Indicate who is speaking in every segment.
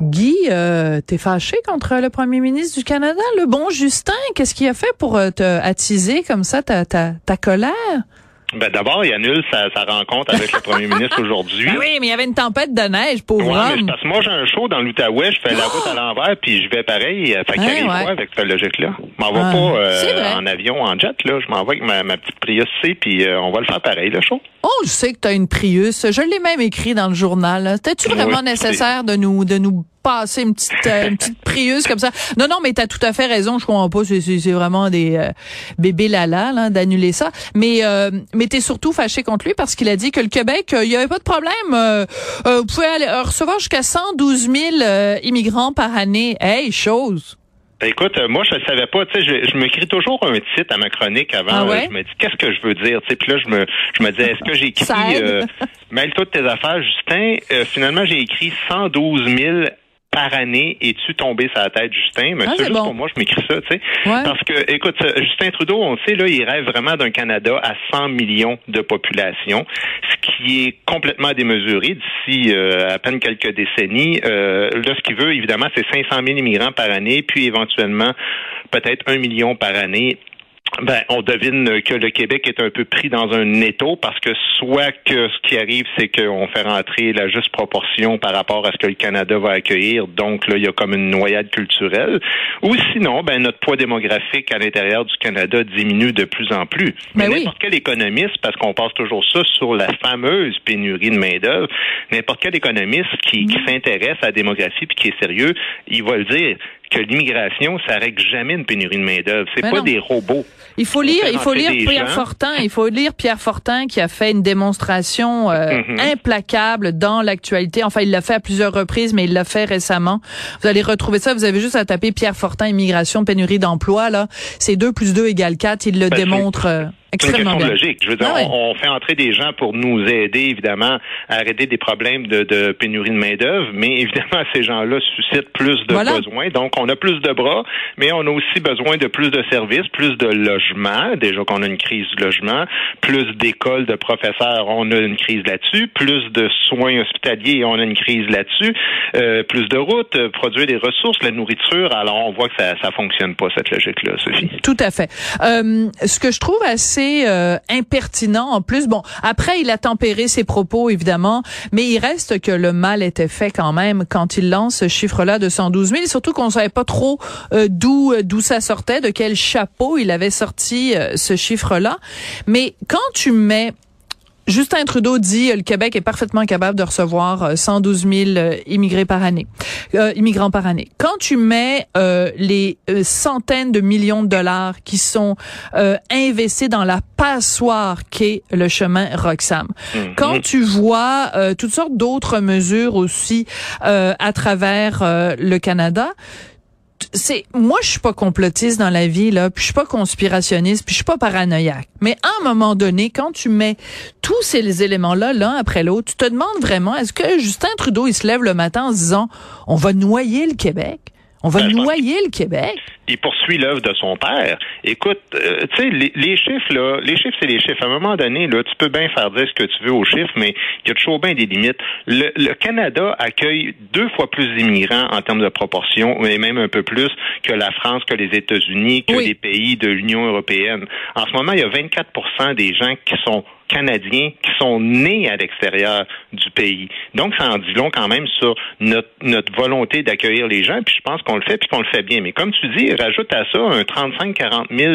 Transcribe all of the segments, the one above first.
Speaker 1: Guy, euh, t'es fâché contre le premier ministre du Canada, le bon Justin? Qu'est-ce qu'il a fait pour euh, te attiser comme ça ta, colère?
Speaker 2: Ben d'abord il annule sa, sa rencontre avec le premier ministre aujourd'hui.
Speaker 1: Ben oui, mais il y avait une tempête de neige, pauvre
Speaker 2: Ouais, mais parce que moi j'ai un show dans l'Outaouais, je fais la route à l'envers puis je vais pareil, fait qu'il
Speaker 1: Ouais,
Speaker 2: arrive
Speaker 1: ouais.
Speaker 2: quoi avec cette logique-là. Je m'en vais
Speaker 1: Ah,
Speaker 2: pas euh, en avion, en jet là, je m'en vais avec ma, ma petite Prius C puis euh, on va le faire pareil le show.
Speaker 1: Oh, je sais que t'as une Prius. Je l'ai même écrit dans le journal. C'était-tu vraiment nécessaire de nous de nous passer une petite euh, une petite Prius comme ça Non, non, mais t'as tout à fait raison. Je comprends pas. C'est vraiment des euh, bébés lala là d'annuler ça. Mais euh, mais t'es surtout fâché contre lui parce qu'il a dit que le Québec, euh, il y avait pas de problème. Euh, euh, vous pouvez aller, euh, recevoir jusqu'à 112 000 euh, immigrants par année. Hey, chose.
Speaker 2: Écoute, euh, moi je ne savais pas, tu sais, je, je m'écris toujours un titre à ma chronique avant.
Speaker 1: Ah ouais?
Speaker 2: Euh, Je me dis qu'est-ce que je veux dire, tu sais, puis là je me je me disais est-ce que j'ai écrit euh, de tes affaires, Justin. Euh, finalement j'ai écrit 112 000 par année es-tu tombé sur la tête, Justin? Mais
Speaker 1: Ah,
Speaker 2: c'est juste
Speaker 1: bon.
Speaker 2: pour moi, je m'écris ça, tu sais.
Speaker 1: Ouais.
Speaker 2: Parce que, écoute, euh, Justin Trudeau, on le sait, là, il rêve vraiment d'un Canada à 100 millions de population, ce qui est complètement démesuré d'ici euh, à peine quelques décennies. Euh, là, ce qu'il veut, évidemment, c'est 500 000 immigrants par année, puis éventuellement peut-être un million par année. Ben, on devine que le Québec est un peu pris dans un étau parce que soit que ce qui arrive, c'est qu'on fait rentrer la juste proportion par rapport à ce que le Canada va accueillir, donc là, il y a comme une noyade culturelle, ou sinon, ben, notre poids démographique à l'intérieur du Canada diminue de plus en plus. Mais
Speaker 1: Ben oui.
Speaker 2: n'importe quel économiste, parce qu'on passe toujours ça sur la fameuse pénurie de main-d'œuvre, n'importe quel économiste qui, qui s'intéresse à la démographie puis qui est sérieux, il va le dire que l'immigration, ça règle jamais une pénurie de main-d'œuvre. C'est
Speaker 1: Ben
Speaker 2: pas
Speaker 1: non.
Speaker 2: des robots.
Speaker 1: Il faut lire, il faut lire Pierre
Speaker 2: gens.
Speaker 1: Fortin. Il faut lire Pierre Fortin qui a fait une démonstration euh,
Speaker 2: Mhm.
Speaker 1: implacable dans l'actualité. Enfin, il l'a fait à plusieurs reprises, mais il l'a fait récemment. Vous allez retrouver ça. Vous avez juste à taper Pierre Fortin immigration pénurie d'emploi là. C'est 2 plus 2 égale 4. Il le
Speaker 2: Ben,
Speaker 1: démontre euh,
Speaker 2: C'est une question
Speaker 1: bien.
Speaker 2: de logique. Je veux dire,
Speaker 1: Ah
Speaker 2: on, on fait entrer des gens pour nous aider, évidemment, à arrêter des problèmes de, de pénurie de main-d'œuvre, mais évidemment, ces gens-là suscitent plus de
Speaker 1: Voilà.
Speaker 2: besoins. Donc, on a plus de bras, mais on a aussi besoin de plus de services, plus de logements. Déjà qu'on a une crise du logement, plus d'écoles, de professeurs, on a une crise là-dessus, plus de soins hospitaliers, on a une crise là-dessus, euh, plus de routes, euh, produire des ressources, la nourriture. Alors, on voit que ça, ça fonctionne pas cette logique-là, Sophie.
Speaker 1: Tout à fait. Euh, ce que je trouve assez euh, impertinent en plus, bon, après il a tempéré ses propos évidemment, mais il reste que le mal était fait quand même quand il lance ce chiffre-là de 112 000, et surtout qu'on savait pas trop euh, d'où euh, d'où ça sortait, de quel chapeau il avait sorti ce chiffre-là. Mais quand tu mets Justin Trudeau dit euh, le Québec est parfaitement capable de recevoir euh, 112 000 euh, immigrés par année, euh, immigrants par année. Quand tu mets euh, les euh, centaines de millions de dollars qui sont euh, investis dans la passoire qu'est le chemin Roxham,
Speaker 2: Mhm.
Speaker 1: quand tu vois euh, toutes sortes d'autres mesures aussi euh, à travers euh, le Canada, c'est moi je suis pas complotiste dans la vie là, puis je suis pas conspirationniste, puis je suis pas paranoïaque. Mais à un moment donné, quand tu mets tous ces éléments là l'un après l'autre, tu te demandes vraiment est-ce que Justin Trudeau il se lève le matin en se disant on va noyer le Québec? On va
Speaker 2: Ben,
Speaker 1: noyer le Québec.
Speaker 2: il poursuit l'œuvre de son père. Écoute, euh, tu sais, les, les chiffres, là, les chiffres, c'est les chiffres. À un moment donné, là, tu peux bien faire dire ce que tu veux aux chiffres, mais il y a toujours bien des limites. Le, le Canada accueille deux fois plus d'immigrants en termes de proportion, et même un peu plus que la France, que les États-Unis, que
Speaker 1: Oui.
Speaker 2: les pays de l'Union européenne. En ce moment, il y a 24% des gens qui sont canadiens qui sont nés à l'extérieur du pays. Donc, ça en dit long quand même sur notre, notre volonté d'accueillir les gens, puis je pense qu'on le fait, puis qu'on le fait bien. Mais comme tu dis, rajoute à ça un 35-40 000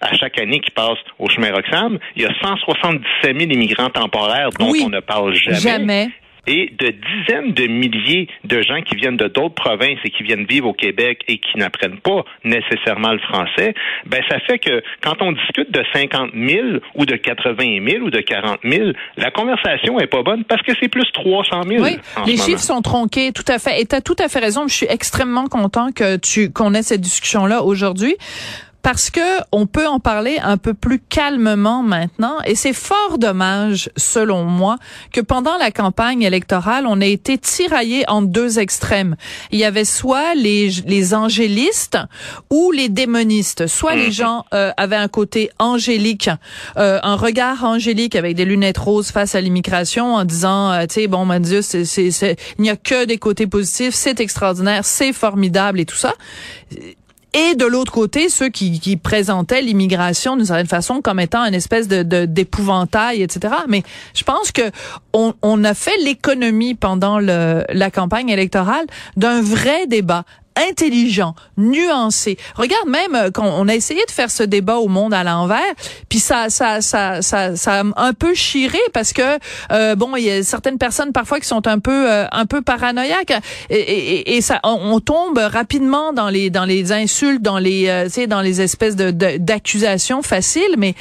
Speaker 2: à chaque année qui passent au chemin Roxham. Il y a 177 000 immigrants temporaires dont
Speaker 1: Oui.
Speaker 2: on ne parle jamais
Speaker 1: Jamais.
Speaker 2: Et de dizaines de milliers de gens qui viennent de d'autres provinces et qui viennent vivre au Québec et qui n'apprennent pas nécessairement le français, ben ça fait que quand on discute de 50 000 ou de 80 000 ou de 40 000, la conversation est pas bonne parce que c'est plus 300 000.
Speaker 1: Oui,
Speaker 2: en
Speaker 1: les
Speaker 2: ce
Speaker 1: chiffres sont tronqués, tout à fait. Et tu as tout à fait raison. Je suis extrêmement content que tu qu'on ait cette discussion-là aujourd'hui. Parce que on peut en parler un peu plus calmement maintenant, et c'est fort dommage, selon moi, que pendant la campagne électorale, on ait été tiraillé en deux extrêmes. Il y avait soit les les angélistes ou les démonistes. Soit les gens euh, avaient un côté angélique, euh, un regard angélique avec des lunettes roses face à l'immigration, en disant, euh, tu sais, bon, mon Dieu, c'est, c'est, c'est- il n'y a que des côtés positifs, c'est extraordinaire, c'est formidable et tout ça. Et de l'autre côté, ceux qui, qui présentaient l'immigration d'une certaine façon comme étant une espèce de, d'épouvantail, etc. Mais je pense que on, a fait l'économie pendant la campagne électorale d'un vrai débat intelligent, nuancé. Regarde même euh, quand on a essayé de faire ce débat au monde à l'envers, puis ça, ça, ça, ça, ça un peu chiré parce que euh, bon, il y a certaines personnes parfois qui sont un peu, euh, un peu paranoïaques et, et, et ça, on, tombe rapidement dans les, dans les insultes, dans les, euh, tu sais, dans les espèces de- d'accusations faciles, mais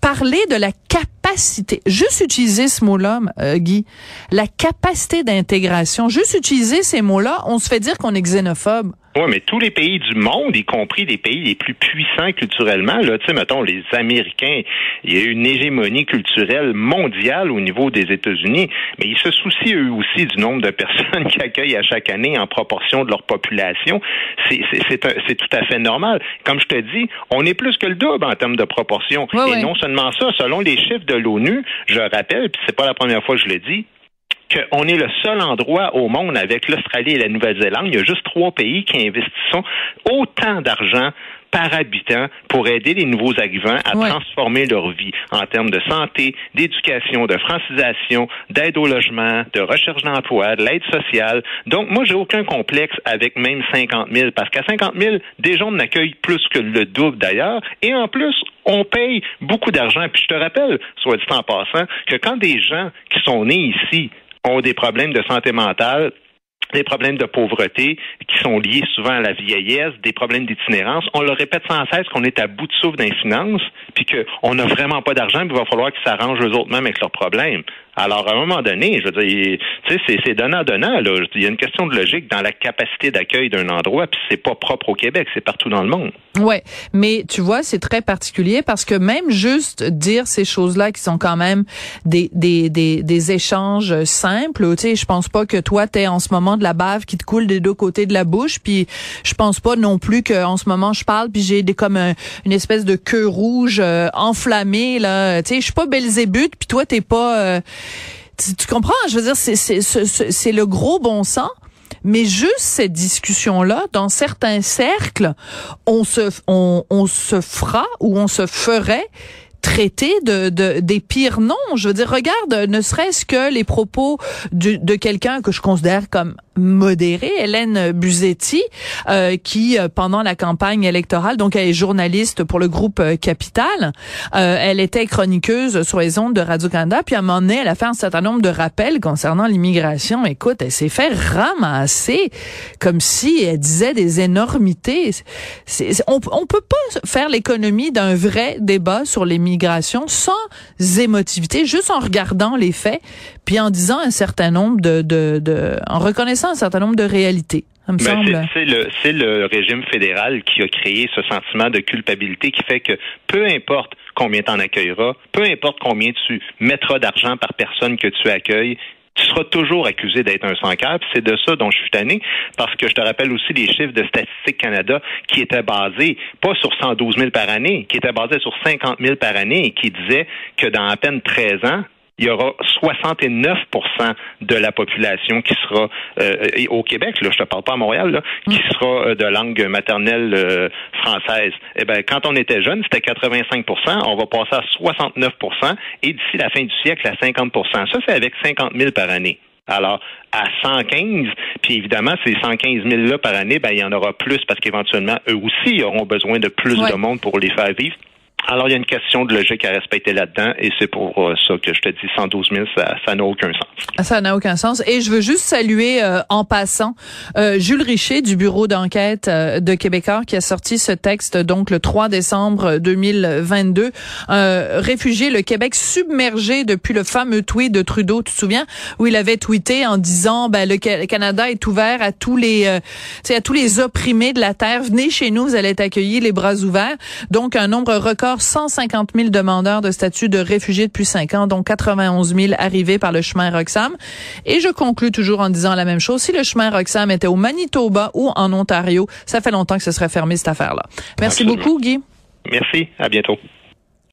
Speaker 1: parler de la capacité, juste utiliser ce mot-là, euh, Guy, la capacité d'intégration, juste utiliser ces mots-là, on se fait dire qu'on est xénophobe.
Speaker 2: Oui, mais tous les pays du monde, y compris les pays les plus puissants culturellement, là, tu sais, mettons, les Américains, il y a une hégémonie culturelle mondiale au niveau des États-Unis, mais ils se soucient eux aussi du nombre de personnes qu'ils accueillent à chaque année en proportion de leur population. C'est tout à fait normal. Comme je te dis, on est plus que le double en termes de proportion. Et non seulement ça, selon les chiffres de l'ONU, je rappelle, puis c'est pas la première fois que je le dis, qu'on est le seul endroit au monde avec l'Australie et la Nouvelle-Zélande. Il y a juste trois pays qui investissent autant d'argent par habitant pour aider les nouveaux arrivants à
Speaker 1: Ouais.
Speaker 2: transformer leur vie en termes de santé, d'éducation, de francisation, d'aide au logement, de recherche d'emploi, de l'aide sociale. Donc, moi, j'ai aucun complexe avec même 50 000 parce qu'à 50 000, déjà, on accueille plus que le double d'ailleurs. Et en plus, on paye beaucoup d'argent. Puis je te rappelle, soit dit en passant, que quand des gens qui sont nés ici ont des problèmes de santé mentale, des problèmes de pauvreté qui sont liés souvent à la vieillesse, des problèmes d'itinérance. On leur répète sans cesse qu'on est à bout de souffle dans les finances, puis qu'on n'a vraiment pas d'argent, puis il va falloir qu'ils s'arrangent eux autres mêmes avec leurs problèmes. Alors, à un moment donné, je veux dire, tu sais, c'est- c'est donnant-donnant. là. Il y a une question de logique dans la capacité d'accueil d'un endroit, puis c'est pas propre au Québec, c'est partout dans le monde.
Speaker 1: Ouais, mais tu vois, c'est très particulier parce que même juste dire ces choses-là qui sont quand même des des des, des échanges simples, tu sais, je pense pas que toi t'es en ce moment de la bave qui te coule des deux côtés de la bouche, puis je pense pas non plus que en ce moment je parle puis j'ai des comme un- une espèce de queue rouge euh, enflammée là, tu sais, je suis pas Belzébuth puis toi t'es pas euh, tu, comprends, je veux dire c'est le gros bon sens. Mais juste cette discussion-là, dans certains cercles, on se, on se fera ou on se ferait traiter de, de des pires noms. Je veux dire, regarde, ne serait-ce que les propos de, de quelqu'un que je considère comme modéré, Hélène Buzetti, euh, qui euh, pendant la campagne électorale, donc elle est journaliste pour le groupe euh, Capital, euh, elle était chroniqueuse sur les ondes de Radio Canada, puis à un moment donné, elle a fait un certain nombre de rappels concernant l'immigration. Écoute, elle s'est fait ramasser comme si elle disait des énormités. C'est- c'est- on, on peut pas faire l'économie d'un vrai débat sur l'immigration sans émotivité, juste en regardant les faits, puis en disant un certain nombre de, de, de en reconnaissant un certain nombre de réalités.
Speaker 2: Ben, c'est- le c'est le régime fédéral qui a créé ce sentiment de culpabilité qui fait que peu importe combien tu en accueilleras, peu importe combien tu mettras d'argent par personne que tu accueilles, tu seras toujours accusé d'être un sans-cœur. C'est de ça dont je suis tanné, parce que je te rappelle aussi les chiffres de Statistique Canada qui étaient basés pas sur 112 000 par année, qui étaient basés sur 50 000 par année et qui disaient que dans à peine 13 ans, il y aura 69% de la population qui sera euh, au Québec, là, je te parle pas à Montréal, là, qui mm. sera euh, de langue maternelle euh, française. Eh ben, quand on était jeune, c'était 85% On va passer à 69% et d'ici la fin du siècle à 50% Ça, c'est avec 50 000 par année. Alors, à 115, puis évidemment, ces 115 000 là par année, ben, il y en aura plus parce qu'éventuellement, eux aussi auront besoin de plus de monde pour les faire vivre. Alors, il y a une question de logique à respecter là-dedans, et c'est pour euh, ça que je te dis 112 000, ça n'a aucun sens.
Speaker 1: Ça n'a aucun sens. Et je veux juste saluer, euh, en passant, euh, Jules Richer du bureau d'enquête de Québécois qui a sorti ce texte, donc le 3 décembre 2022. réfugié, le Québec submergé depuis le fameux tweet de Trudeau, tu te souviens, où il avait tweeté en disant, ben, le, Canada est ouvert à tous les, à tous les opprimés de la terre. Venez chez nous, vous allez être accueillis les bras ouverts. Donc, un nombre record 150 000 demandeurs de statut de réfugiés depuis cinq ans, dont 91 000 arrivés par le chemin Roxham. Et je conclus toujours en disant la même chose. Si le chemin Roxham était au Manitoba ou en Ontario, ça fait longtemps que ce serait fermé cette affaire-là. Merci beaucoup, Guy.
Speaker 2: Merci. À bientôt.